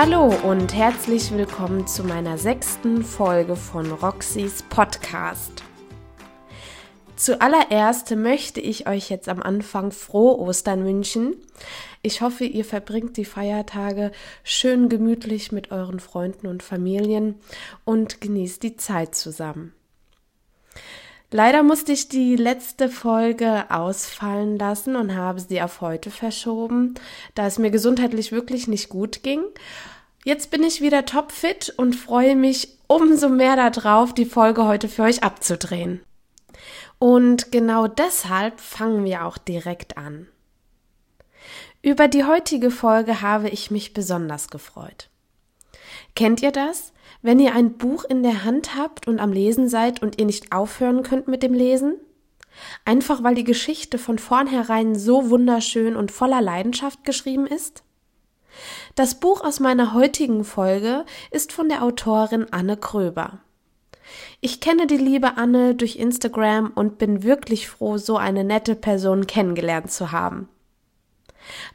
Hallo und herzlich willkommen zu meiner sechsten Folge von Roxys Podcast. Zuallererst möchte ich euch jetzt am Anfang frohe Ostern wünschen. Ich hoffe, ihr verbringt die Feiertage schön gemütlich mit euren Freunden und Familien und genießt die Zeit zusammen. Leider musste ich die letzte Folge ausfallen lassen und habe sie auf heute verschoben, da es mir gesundheitlich wirklich nicht gut ging. Jetzt bin ich wieder topfit und freue mich umso mehr darauf, die Folge heute für euch abzudrehen. Und genau deshalb fangen wir auch direkt an. Über die heutige Folge habe ich mich besonders gefreut. Kennt ihr das? Wenn ihr ein Buch in der Hand habt und am Lesen seid und ihr nicht aufhören könnt mit dem Lesen? Einfach weil die Geschichte von vornherein so wunderschön und voller Leidenschaft geschrieben ist? Das Buch aus meiner heutigen Folge ist von der Autorin Anne Kröber. Ich kenne die liebe Anne durch Instagram und bin wirklich froh, so eine nette Person kennengelernt zu haben.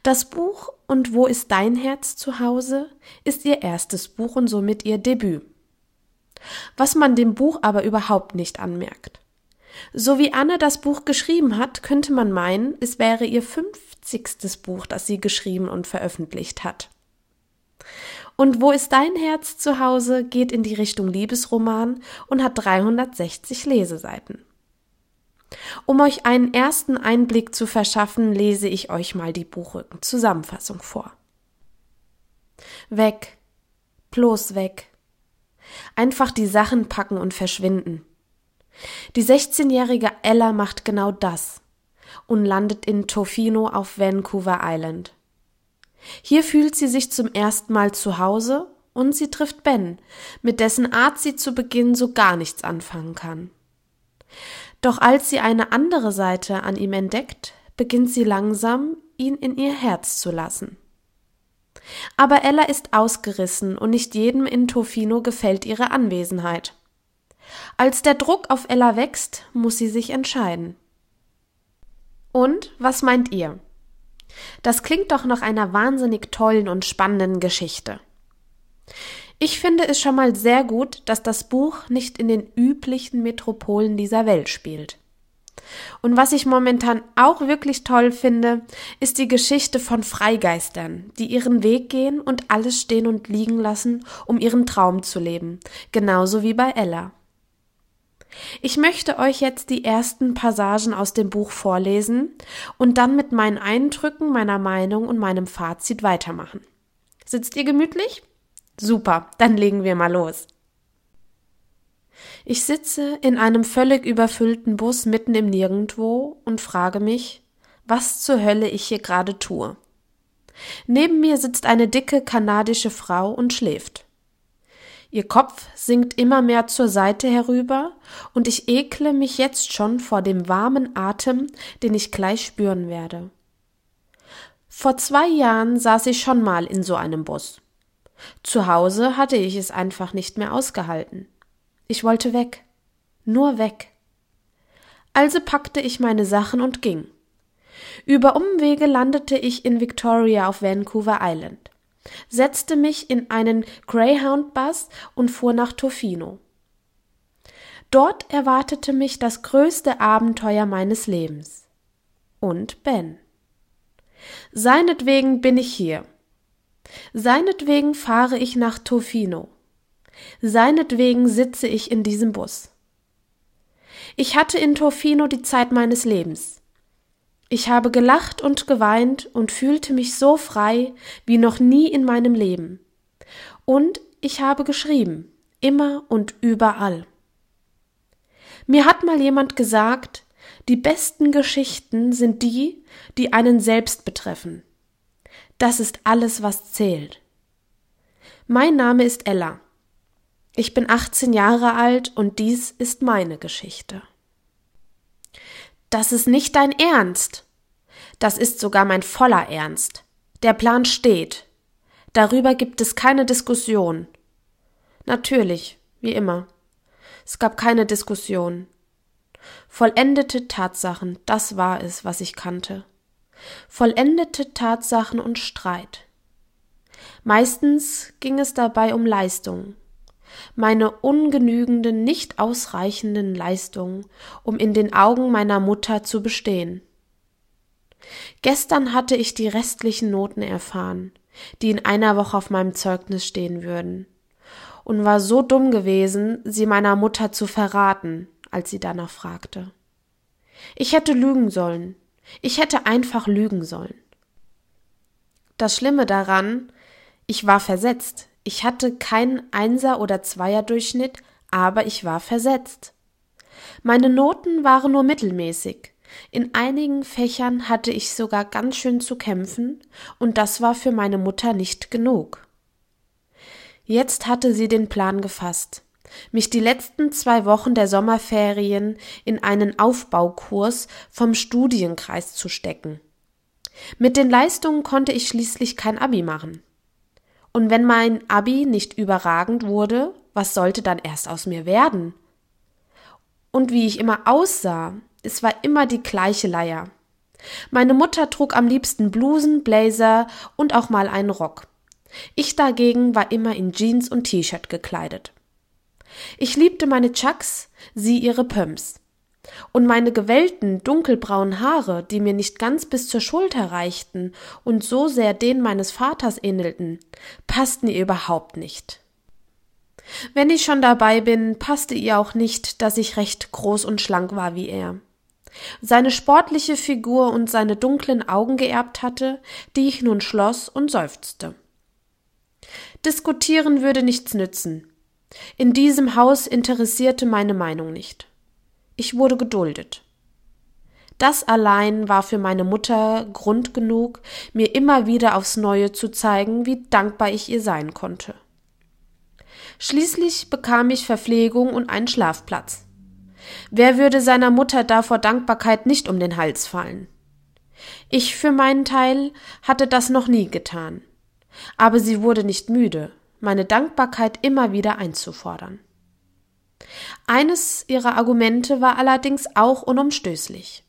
Das Buch Und wo ist dein Herz zu Hause ist ihr erstes Buch und somit ihr Debüt. Was man dem Buch aber überhaupt nicht anmerkt. So wie Anne das Buch geschrieben hat, könnte man meinen, es wäre ihr fünfzigstes Buch, das sie geschrieben und veröffentlicht hat. Und wo ist dein Herz zu Hause geht in die Richtung Liebesroman und hat 360 Leseseiten. Um euch einen ersten Einblick zu verschaffen, lese ich euch mal die Buchrücken-Zusammenfassung vor. Weg, bloß weg. Einfach die Sachen packen und verschwinden. Die 16-jährige Ella macht genau das und landet in Tofino auf Vancouver Island. Hier fühlt sie sich zum ersten Mal zu Hause und sie trifft Ben, mit dessen Art sie zu Beginn so gar nichts anfangen kann. Doch als sie eine andere Seite an ihm entdeckt, beginnt sie langsam, ihn in ihr Herz zu lassen. Aber Ella ist ausgerissen und nicht jedem in Tofino gefällt ihre Anwesenheit. Als der Druck auf Ella wächst, muss sie sich entscheiden. Und was meint ihr? Das klingt doch nach einer wahnsinnig tollen und spannenden Geschichte. Ich finde es schon mal sehr gut, dass das Buch nicht in den üblichen Metropolen dieser Welt spielt. Und was ich momentan auch wirklich toll finde, ist die Geschichte von Freigeistern, die ihren Weg gehen und alles stehen und liegen lassen, um ihren Traum zu leben, genauso wie bei Ella. Ich möchte euch jetzt die ersten Passagen aus dem Buch vorlesen und dann mit meinen Eindrücken, meiner Meinung und meinem Fazit weitermachen. Sitzt ihr gemütlich? Super, dann legen wir mal los. Ich sitze in einem völlig überfüllten Bus mitten im Nirgendwo und frage mich, was zur Hölle ich hier gerade tue. Neben mir sitzt eine dicke kanadische Frau und schläft. Ihr Kopf sinkt immer mehr zur Seite herüber, und ich ekle mich jetzt schon vor dem warmen Atem, den ich gleich spüren werde. Vor zwei Jahren saß ich schon mal in so einem Bus. Zu Hause hatte ich es einfach nicht mehr ausgehalten. Ich wollte weg. Nur weg. Also packte ich meine Sachen und ging. Über Umwege landete ich in Victoria auf Vancouver Island, setzte mich in einen Greyhound-Bus und fuhr nach Tofino. Dort erwartete mich das größte Abenteuer meines Lebens. Und Ben. Seinetwegen bin ich hier. Seinetwegen fahre ich nach Tofino. Seinetwegen sitze ich in diesem Bus. Ich hatte in Tofino die Zeit meines Lebens. Ich habe gelacht und geweint und fühlte mich so frei wie noch nie in meinem Leben. Und ich habe geschrieben, immer und überall. Mir hat mal jemand gesagt, die besten Geschichten sind die, die einen selbst betreffen. Das ist alles, was zählt. Mein Name ist Ella. Ich bin 18 Jahre alt und dies ist meine Geschichte. Das ist nicht dein Ernst. Das ist sogar mein voller Ernst. Der Plan steht. Darüber gibt es keine Diskussion. Natürlich, wie immer. Es gab keine Diskussion. Vollendete Tatsachen, das war es, was ich kannte vollendete Tatsachen und Streit. Meistens ging es dabei um Leistung, meine ungenügenden, nicht ausreichenden Leistungen, um in den Augen meiner Mutter zu bestehen. Gestern hatte ich die restlichen Noten erfahren, die in einer Woche auf meinem Zeugnis stehen würden, und war so dumm gewesen, sie meiner Mutter zu verraten, als sie danach fragte. Ich hätte lügen sollen. Ich hätte einfach lügen sollen. Das Schlimme daran, ich war versetzt. Ich hatte keinen Einser- oder Zweier-Durchschnitt, aber ich war versetzt. Meine Noten waren nur mittelmäßig. In einigen Fächern hatte ich sogar ganz schön zu kämpfen, und das war für meine Mutter nicht genug. Jetzt hatte sie den Plan gefasst, mich die letzten zwei Wochen der Sommerferien in einen Aufbaukurs vom Studienkreis zu stecken. Mit den Leistungen konnte ich schließlich kein Abi machen. Und wenn mein Abi nicht überragend wurde, was sollte dann erst aus mir werden? Und wie ich immer aussah, es war immer die gleiche Leier. Meine Mutter trug am liebsten Blusen, Blazer und auch mal einen Rock. Ich dagegen war immer in Jeans und T-Shirt gekleidet. Ich liebte meine Chucks, sie ihre Pumps. Und meine gewellten, dunkelbraunen Haare, die mir nicht ganz bis zur Schulter reichten und so sehr denen meines Vaters ähnelten, passten ihr überhaupt nicht. Wenn ich schon dabei bin, passte ihr auch nicht, dass ich recht groß und schlank war wie er. Seine sportliche Figur und seine dunklen Augen geerbt hatte, die ich nun schloss und seufzte. Diskutieren würde nichts nützen. In diesem Haus interessierte meine Meinung nicht. Ich wurde geduldet. Das allein war für meine Mutter Grund genug, mir immer wieder aufs Neue zu zeigen, wie dankbar ich ihr sein konnte. Schließlich bekam ich Verpflegung und einen Schlafplatz. Wer würde seiner Mutter da vor Dankbarkeit nicht um den Hals fallen? Ich für meinen Teil hatte das noch nie getan. Aber sie wurde nicht müde, meine Dankbarkeit immer wieder einzufordern. Eines ihrer Argumente war allerdings auch unumstößlich.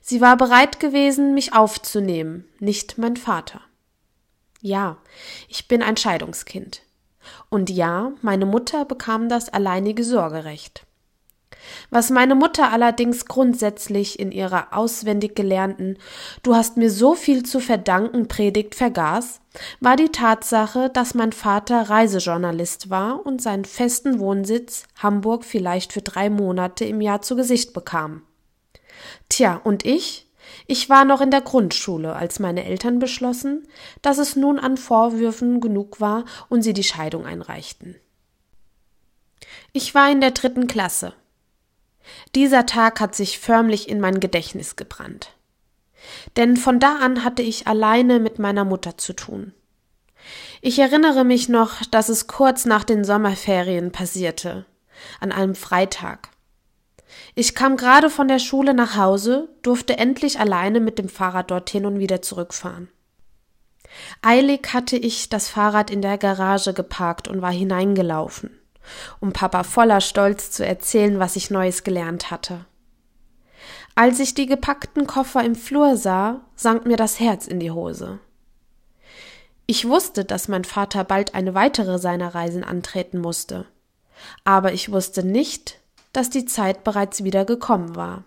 Sie war bereit gewesen, mich aufzunehmen, nicht mein Vater. Ja, ich bin ein Scheidungskind. Und ja, meine Mutter bekam das alleinige Sorgerecht. Was meine Mutter allerdings grundsätzlich in ihrer auswendig gelernten Du hast mir so viel zu verdanken Predigt vergaß, war die Tatsache, dass mein Vater Reisejournalist war und seinen festen Wohnsitz Hamburg vielleicht für drei Monate im Jahr zu Gesicht bekam. Tja, und ich? Ich war noch in der Grundschule, als meine Eltern beschlossen, dass es nun an Vorwürfen genug war und sie die Scheidung einreichten. Ich war in der dritten Klasse. Dieser Tag hat sich förmlich in mein Gedächtnis gebrannt. Denn von da an hatte ich alleine mit meiner Mutter zu tun. Ich erinnere mich noch, dass es kurz nach den Sommerferien passierte, an einem Freitag. Ich kam gerade von der Schule nach Hause, durfte endlich alleine mit dem Fahrrad dorthin und wieder zurückfahren. Eilig hatte ich das Fahrrad in der Garage geparkt und war hineingelaufen um Papa voller Stolz zu erzählen, was ich Neues gelernt hatte. Als ich die gepackten Koffer im Flur sah, sank mir das Herz in die Hose. Ich wusste, dass mein Vater bald eine weitere seiner Reisen antreten musste, aber ich wusste nicht, dass die Zeit bereits wieder gekommen war.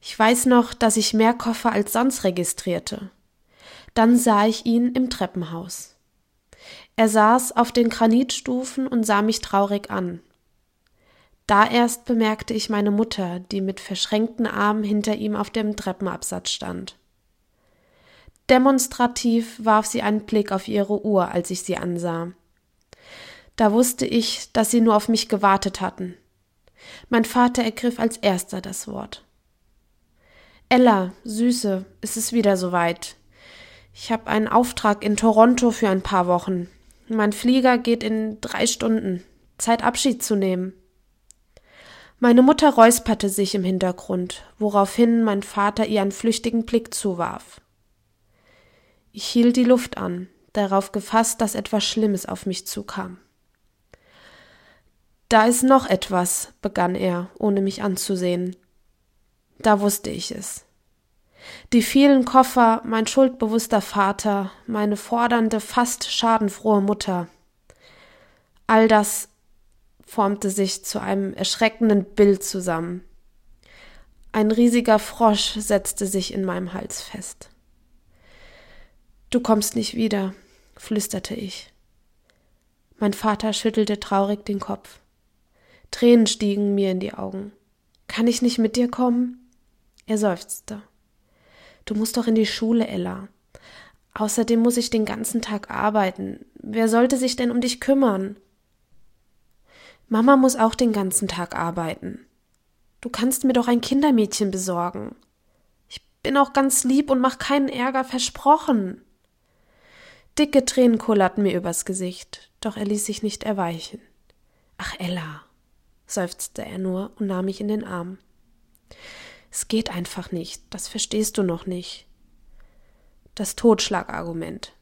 Ich weiß noch, dass ich mehr Koffer als sonst registrierte. Dann sah ich ihn im Treppenhaus. Er saß auf den Granitstufen und sah mich traurig an. Da erst bemerkte ich meine Mutter, die mit verschränkten Armen hinter ihm auf dem Treppenabsatz stand. Demonstrativ warf sie einen Blick auf ihre Uhr, als ich sie ansah. Da wusste ich, dass sie nur auf mich gewartet hatten. Mein Vater ergriff als erster das Wort. Ella, Süße, es ist wieder soweit. Ich habe einen Auftrag in Toronto für ein paar Wochen. Mein Flieger geht in drei Stunden. Zeit Abschied zu nehmen. Meine Mutter räusperte sich im Hintergrund, woraufhin mein Vater ihr einen flüchtigen Blick zuwarf. Ich hielt die Luft an, darauf gefasst, dass etwas Schlimmes auf mich zukam. Da ist noch etwas, begann er, ohne mich anzusehen. Da wusste ich es. Die vielen Koffer, mein schuldbewusster Vater, meine fordernde, fast schadenfrohe Mutter. All das formte sich zu einem erschreckenden Bild zusammen. Ein riesiger Frosch setzte sich in meinem Hals fest. Du kommst nicht wieder, flüsterte ich. Mein Vater schüttelte traurig den Kopf. Tränen stiegen mir in die Augen. Kann ich nicht mit dir kommen? Er seufzte. Du musst doch in die Schule, Ella. Außerdem muss ich den ganzen Tag arbeiten. Wer sollte sich denn um dich kümmern? Mama muss auch den ganzen Tag arbeiten. Du kannst mir doch ein Kindermädchen besorgen. Ich bin auch ganz lieb und mach keinen Ärger, versprochen. Dicke Tränen kullerten mir übers Gesicht, doch er ließ sich nicht erweichen. Ach, Ella, seufzte er nur und nahm mich in den Arm. Es geht einfach nicht, das verstehst du noch nicht. Das Totschlagargument.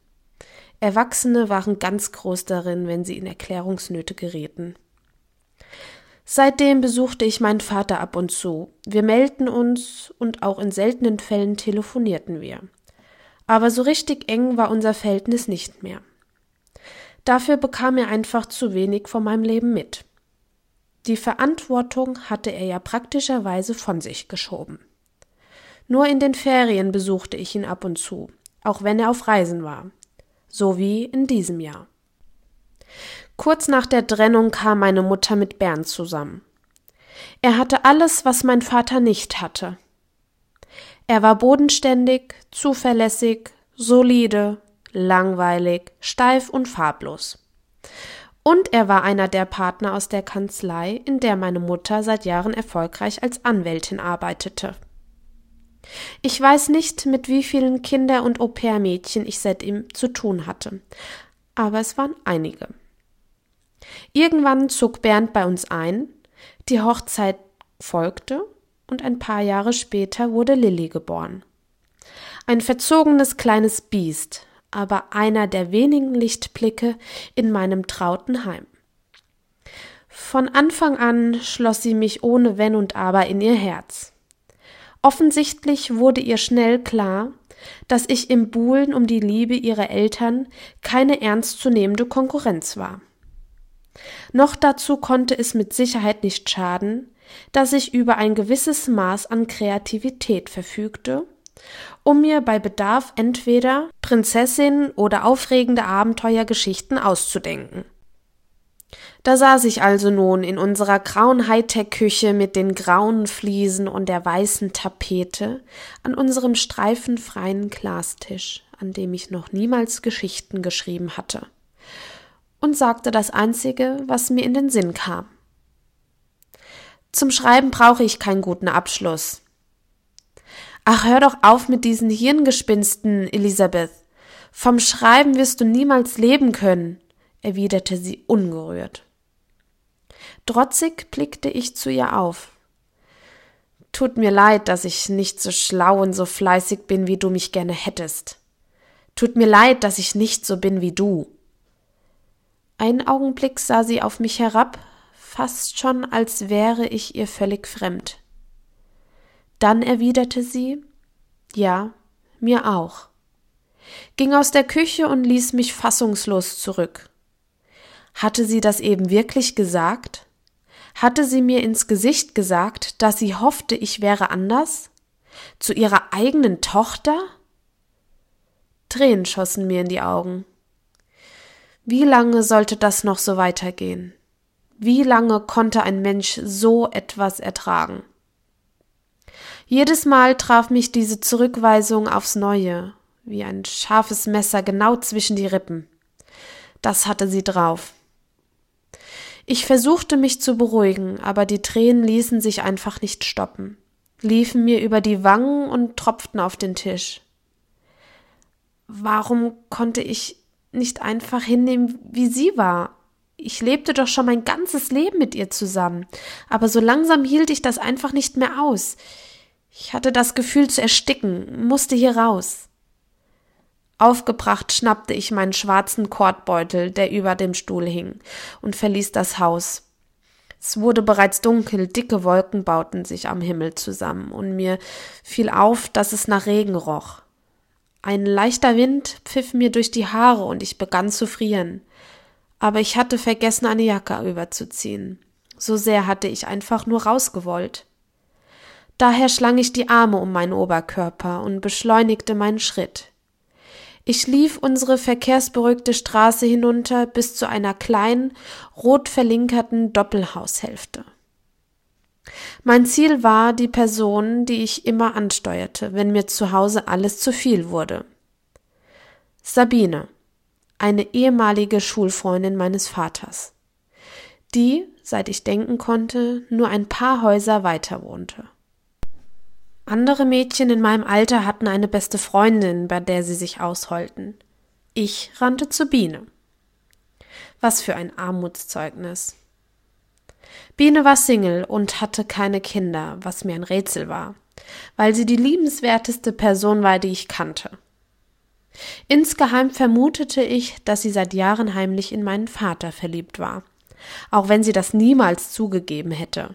Erwachsene waren ganz groß darin, wenn sie in Erklärungsnöte gerieten. Seitdem besuchte ich meinen Vater ab und zu. Wir meldeten uns und auch in seltenen Fällen telefonierten wir. Aber so richtig eng war unser Verhältnis nicht mehr. Dafür bekam er einfach zu wenig von meinem Leben mit. Die Verantwortung hatte er ja praktischerweise von sich geschoben. Nur in den Ferien besuchte ich ihn ab und zu, auch wenn er auf Reisen war. So wie in diesem Jahr. Kurz nach der Trennung kam meine Mutter mit Bernd zusammen. Er hatte alles, was mein Vater nicht hatte. Er war bodenständig, zuverlässig, solide, langweilig, steif und farblos. Und er war einer der Partner aus der Kanzlei, in der meine Mutter seit Jahren erfolgreich als Anwältin arbeitete. Ich weiß nicht, mit wie vielen Kinder- und Au-pair-Mädchen ich seit ihm zu tun hatte, aber es waren einige. Irgendwann zog Bernd bei uns ein, die Hochzeit folgte und ein paar Jahre später wurde Lilly geboren. Ein verzogenes kleines Biest, aber einer der wenigen Lichtblicke in meinem trauten Heim. Von Anfang an schloss sie mich ohne Wenn und Aber in ihr Herz. Offensichtlich wurde ihr schnell klar, dass ich im Buhlen um die Liebe ihrer Eltern keine ernstzunehmende Konkurrenz war. Noch dazu konnte es mit Sicherheit nicht schaden, dass ich über ein gewisses Maß an Kreativität verfügte, um mir bei Bedarf entweder Prinzessinnen oder aufregende Abenteuergeschichten auszudenken. Da saß ich also nun in unserer grauen Hightech-Küche mit den grauen Fliesen und der weißen Tapete an unserem streifenfreien Glastisch, an dem ich noch niemals Geschichten geschrieben hatte und sagte das Einzige, was mir in den Sinn kam. Zum Schreiben brauche ich keinen guten Abschluss. Ach, hör doch auf mit diesen Hirngespinsten, Elisabeth. Vom Schreiben wirst du niemals leben können, erwiderte sie ungerührt. Trotzig blickte ich zu ihr auf. Tut mir leid, dass ich nicht so schlau und so fleißig bin, wie du mich gerne hättest. Tut mir leid, dass ich nicht so bin wie du. Einen Augenblick sah sie auf mich herab, fast schon als wäre ich ihr völlig fremd. Dann erwiderte sie Ja, mir auch, ging aus der Küche und ließ mich fassungslos zurück. Hatte sie das eben wirklich gesagt? Hatte sie mir ins Gesicht gesagt, dass sie hoffte, ich wäre anders? Zu ihrer eigenen Tochter? Tränen schossen mir in die Augen. Wie lange sollte das noch so weitergehen? Wie lange konnte ein Mensch so etwas ertragen? Jedes Mal traf mich diese Zurückweisung aufs Neue, wie ein scharfes Messer genau zwischen die Rippen. Das hatte sie drauf. Ich versuchte mich zu beruhigen, aber die Tränen ließen sich einfach nicht stoppen, liefen mir über die Wangen und tropften auf den Tisch. Warum konnte ich nicht einfach hinnehmen, wie sie war. Ich lebte doch schon mein ganzes Leben mit ihr zusammen, aber so langsam hielt ich das einfach nicht mehr aus. Ich hatte das Gefühl zu ersticken, musste hier raus. Aufgebracht schnappte ich meinen schwarzen Kordbeutel, der über dem Stuhl hing, und verließ das Haus. Es wurde bereits dunkel, dicke Wolken bauten sich am Himmel zusammen, und mir fiel auf, dass es nach Regen roch. Ein leichter Wind pfiff mir durch die Haare und ich begann zu frieren. Aber ich hatte vergessen, eine Jacke überzuziehen. So sehr hatte ich einfach nur rausgewollt. Daher schlang ich die Arme um meinen Oberkörper und beschleunigte meinen Schritt. Ich lief unsere verkehrsberuhigte Straße hinunter bis zu einer kleinen, rot verlinkerten Doppelhaushälfte. Mein Ziel war die Person, die ich immer ansteuerte, wenn mir zu Hause alles zu viel wurde. Sabine, eine ehemalige Schulfreundin meines Vaters, die, seit ich denken konnte, nur ein paar Häuser weiter wohnte. Andere Mädchen in meinem Alter hatten eine beste Freundin, bei der sie sich ausholten. Ich rannte zu Biene. Was für ein Armutszeugnis. Biene war Single und hatte keine Kinder, was mir ein Rätsel war, weil sie die liebenswerteste Person war, die ich kannte. Insgeheim vermutete ich, dass sie seit Jahren heimlich in meinen Vater verliebt war, auch wenn sie das niemals zugegeben hätte.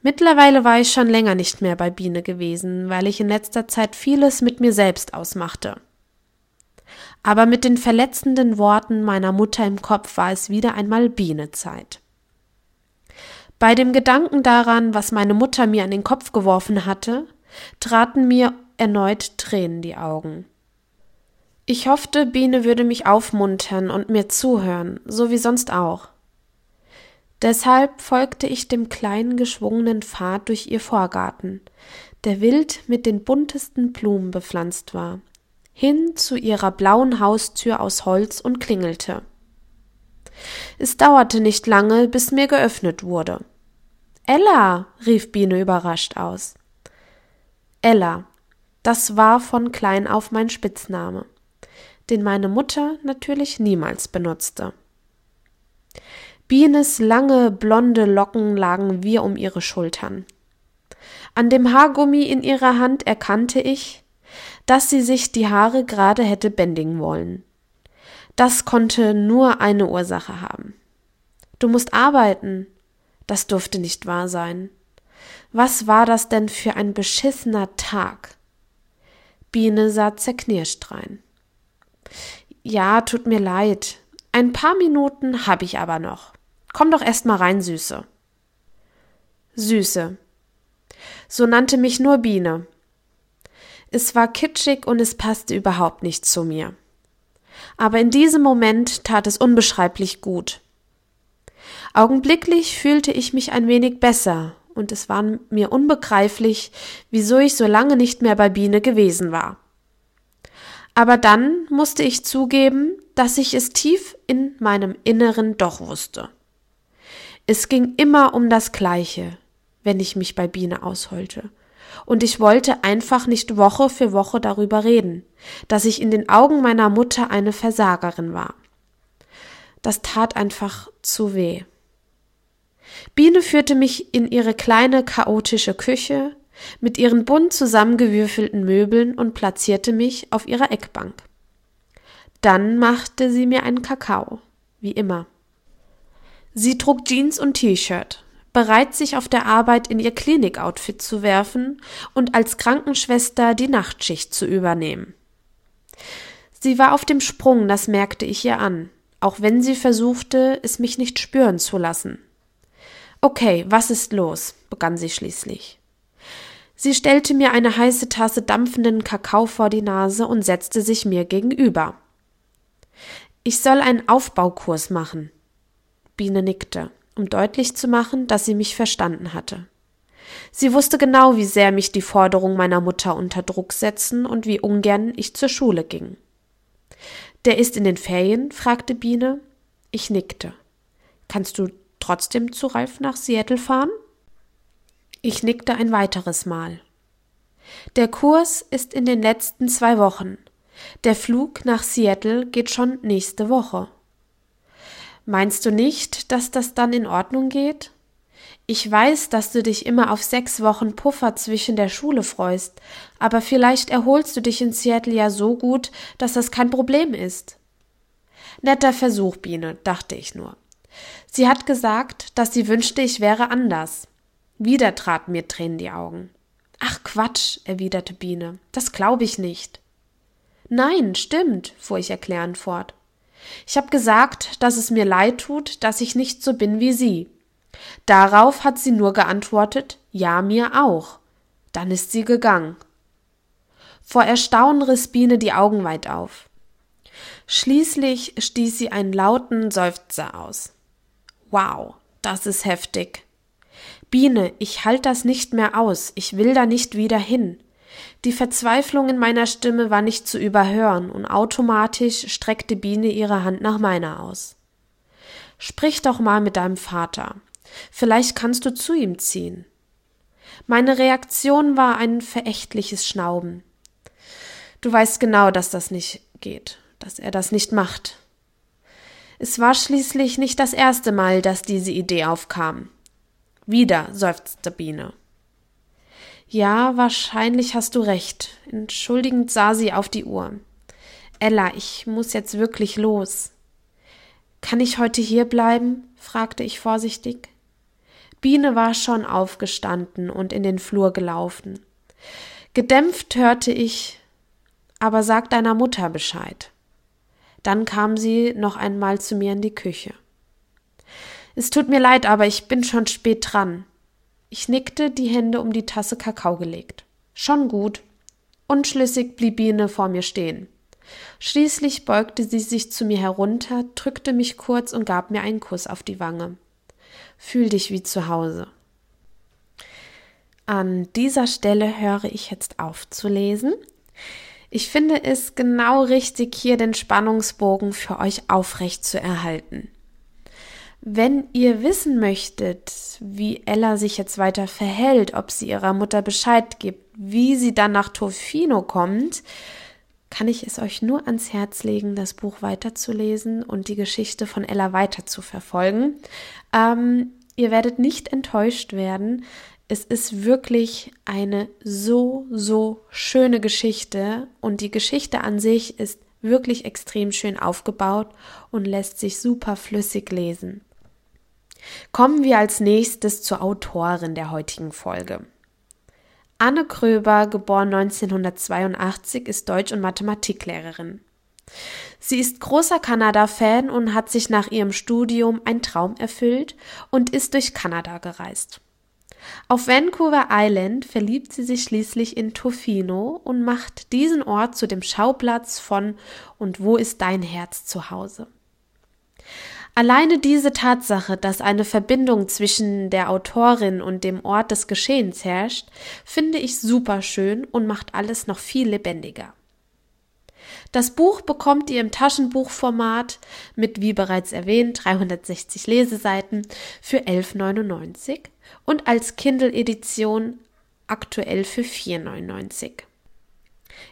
Mittlerweile war ich schon länger nicht mehr bei Biene gewesen, weil ich in letzter Zeit vieles mit mir selbst ausmachte. Aber mit den verletzenden Worten meiner Mutter im Kopf war es wieder einmal Bienezeit. Bei dem Gedanken daran, was meine Mutter mir an den Kopf geworfen hatte, traten mir erneut Tränen die Augen. Ich hoffte, Biene würde mich aufmuntern und mir zuhören, so wie sonst auch. Deshalb folgte ich dem kleinen geschwungenen Pfad durch ihr Vorgarten, der wild mit den buntesten Blumen bepflanzt war, hin zu ihrer blauen Haustür aus Holz und klingelte. Es dauerte nicht lange, bis mir geöffnet wurde. Ella, rief Biene überrascht aus. Ella, das war von klein auf mein Spitzname, den meine Mutter natürlich niemals benutzte. Bienes lange blonde Locken lagen wir um ihre Schultern. An dem Haargummi in ihrer Hand erkannte ich, dass sie sich die Haare gerade hätte bändigen wollen. Das konnte nur eine Ursache haben. Du musst arbeiten. Das durfte nicht wahr sein. Was war das denn für ein beschissener Tag? Biene sah zerknirscht rein. Ja, tut mir leid. Ein paar Minuten hab ich aber noch. Komm doch erst mal rein, Süße. Süße. So nannte mich nur Biene. Es war kitschig und es passte überhaupt nicht zu mir aber in diesem Moment tat es unbeschreiblich gut. Augenblicklich fühlte ich mich ein wenig besser, und es war mir unbegreiflich, wieso ich so lange nicht mehr bei Biene gewesen war. Aber dann musste ich zugeben, dass ich es tief in meinem Inneren doch wusste. Es ging immer um das Gleiche, wenn ich mich bei Biene ausholte und ich wollte einfach nicht Woche für Woche darüber reden, dass ich in den Augen meiner Mutter eine Versagerin war. Das tat einfach zu weh. Biene führte mich in ihre kleine chaotische Küche mit ihren bunt zusammengewürfelten Möbeln und platzierte mich auf ihrer Eckbank. Dann machte sie mir einen Kakao, wie immer. Sie trug Jeans und T-Shirt, bereit, sich auf der Arbeit in ihr Klinikoutfit zu werfen und als Krankenschwester die Nachtschicht zu übernehmen. Sie war auf dem Sprung, das merkte ich ihr an, auch wenn sie versuchte, es mich nicht spüren zu lassen. Okay, was ist los? begann sie schließlich. Sie stellte mir eine heiße Tasse dampfenden Kakao vor die Nase und setzte sich mir gegenüber. Ich soll einen Aufbaukurs machen. Biene nickte um deutlich zu machen, dass sie mich verstanden hatte. Sie wusste genau, wie sehr mich die Forderung meiner Mutter unter Druck setzen und wie ungern ich zur Schule ging. Der ist in den Ferien? fragte Biene. Ich nickte. Kannst du trotzdem zu Ralf nach Seattle fahren? Ich nickte ein weiteres Mal. Der Kurs ist in den letzten zwei Wochen. Der Flug nach Seattle geht schon nächste Woche. Meinst du nicht, dass das dann in Ordnung geht? Ich weiß, dass du dich immer auf sechs Wochen Puffer zwischen der Schule freust, aber vielleicht erholst du dich in Seattle ja so gut, dass das kein Problem ist. Netter Versuch, Biene, dachte ich nur. Sie hat gesagt, dass sie wünschte, ich wäre anders. Wieder traten mir Tränen die Augen. Ach Quatsch, erwiderte Biene, das glaube ich nicht. Nein, stimmt, fuhr ich erklärend fort. Ich habe gesagt, dass es mir leid tut, dass ich nicht so bin wie Sie. Darauf hat sie nur geantwortet, ja, mir auch. Dann ist sie gegangen. Vor Erstaunen riss Biene die Augen weit auf. Schließlich stieß sie einen lauten Seufzer aus. Wow, das ist heftig. Biene, ich halt das nicht mehr aus, ich will da nicht wieder hin. Die Verzweiflung in meiner Stimme war nicht zu überhören, und automatisch streckte Biene ihre Hand nach meiner aus. Sprich doch mal mit deinem Vater. Vielleicht kannst du zu ihm ziehen. Meine Reaktion war ein verächtliches Schnauben. Du weißt genau, dass das nicht geht, dass er das nicht macht. Es war schließlich nicht das erste Mal, dass diese Idee aufkam. Wieder seufzte Biene. Ja, wahrscheinlich hast du recht. Entschuldigend sah sie auf die Uhr. Ella, ich muss jetzt wirklich los. Kann ich heute hier bleiben? fragte ich vorsichtig. Biene war schon aufgestanden und in den Flur gelaufen. Gedämpft hörte ich, aber sag deiner Mutter Bescheid. Dann kam sie noch einmal zu mir in die Küche. Es tut mir leid, aber ich bin schon spät dran. Ich nickte, die Hände um die Tasse Kakao gelegt. Schon gut. Unschlüssig blieb Biene vor mir stehen. Schließlich beugte sie sich zu mir herunter, drückte mich kurz und gab mir einen Kuss auf die Wange. Fühl dich wie zu Hause. An dieser Stelle höre ich jetzt auf zu lesen. Ich finde es genau richtig, hier den Spannungsbogen für euch aufrecht zu erhalten. Wenn ihr wissen möchtet, wie Ella sich jetzt weiter verhält, ob sie ihrer Mutter Bescheid gibt, wie sie dann nach Tofino kommt, kann ich es euch nur ans Herz legen, das Buch weiterzulesen und die Geschichte von Ella weiter zu verfolgen. Ähm, ihr werdet nicht enttäuscht werden. Es ist wirklich eine so, so schöne Geschichte und die Geschichte an sich ist wirklich extrem schön aufgebaut und lässt sich super flüssig lesen. Kommen wir als nächstes zur Autorin der heutigen Folge. Anne Kröber, geboren 1982, ist Deutsch- und Mathematiklehrerin. Sie ist großer Kanada-Fan und hat sich nach ihrem Studium ein Traum erfüllt und ist durch Kanada gereist. Auf Vancouver Island verliebt sie sich schließlich in Tofino und macht diesen Ort zu dem Schauplatz von Und wo ist dein Herz zu Hause? Alleine diese Tatsache, dass eine Verbindung zwischen der Autorin und dem Ort des Geschehens herrscht, finde ich super schön und macht alles noch viel lebendiger. Das Buch bekommt ihr im Taschenbuchformat mit, wie bereits erwähnt, 360 Leseseiten für 11,99 und als Kindle-Edition aktuell für 4,99.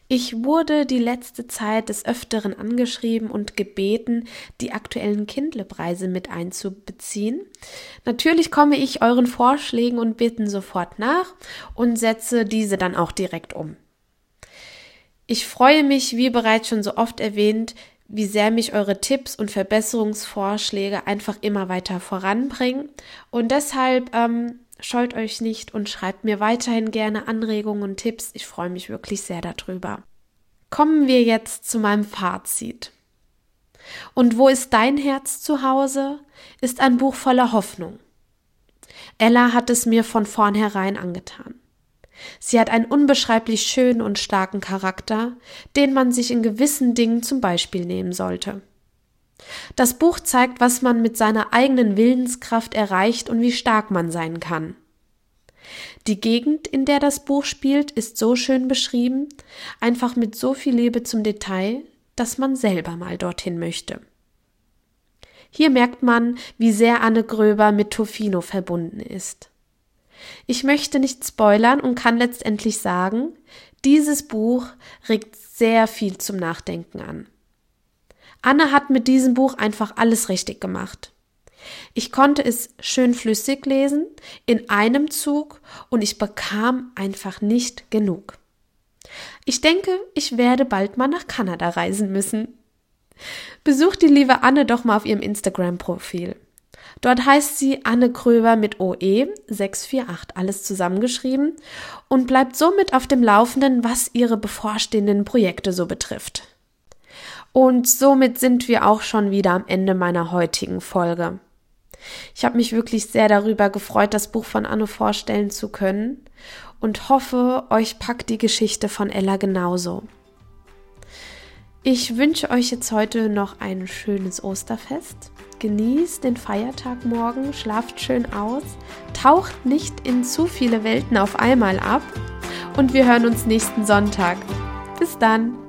Ich wurde die letzte Zeit des Öfteren angeschrieben und gebeten, die aktuellen Kindle-Preise mit einzubeziehen. Natürlich komme ich euren Vorschlägen und Bitten sofort nach und setze diese dann auch direkt um. Ich freue mich, wie bereits schon so oft erwähnt, wie sehr mich eure Tipps und Verbesserungsvorschläge einfach immer weiter voranbringen. Und deshalb ähm, Scheut euch nicht und schreibt mir weiterhin gerne Anregungen und Tipps. Ich freue mich wirklich sehr darüber. Kommen wir jetzt zu meinem Fazit. Und wo ist dein Herz zu Hause? ist ein Buch voller Hoffnung. Ella hat es mir von vornherein angetan. Sie hat einen unbeschreiblich schönen und starken Charakter, den man sich in gewissen Dingen zum Beispiel nehmen sollte. Das Buch zeigt, was man mit seiner eigenen Willenskraft erreicht und wie stark man sein kann. Die Gegend, in der das Buch spielt, ist so schön beschrieben, einfach mit so viel Liebe zum Detail, dass man selber mal dorthin möchte. Hier merkt man, wie sehr Anne Gröber mit Tofino verbunden ist. Ich möchte nicht spoilern und kann letztendlich sagen, dieses Buch regt sehr viel zum Nachdenken an. Anne hat mit diesem Buch einfach alles richtig gemacht. Ich konnte es schön flüssig lesen, in einem Zug, und ich bekam einfach nicht genug. Ich denke, ich werde bald mal nach Kanada reisen müssen. Besucht die liebe Anne doch mal auf ihrem Instagram-Profil. Dort heißt sie Anne Kröber mit OE 648, alles zusammengeschrieben und bleibt somit auf dem Laufenden, was ihre bevorstehenden Projekte so betrifft. Und somit sind wir auch schon wieder am Ende meiner heutigen Folge. Ich habe mich wirklich sehr darüber gefreut, das Buch von Anne vorstellen zu können und hoffe, euch packt die Geschichte von Ella genauso. Ich wünsche euch jetzt heute noch ein schönes Osterfest. Genießt den Feiertag morgen, schlaft schön aus, taucht nicht in zu viele Welten auf einmal ab und wir hören uns nächsten Sonntag. Bis dann!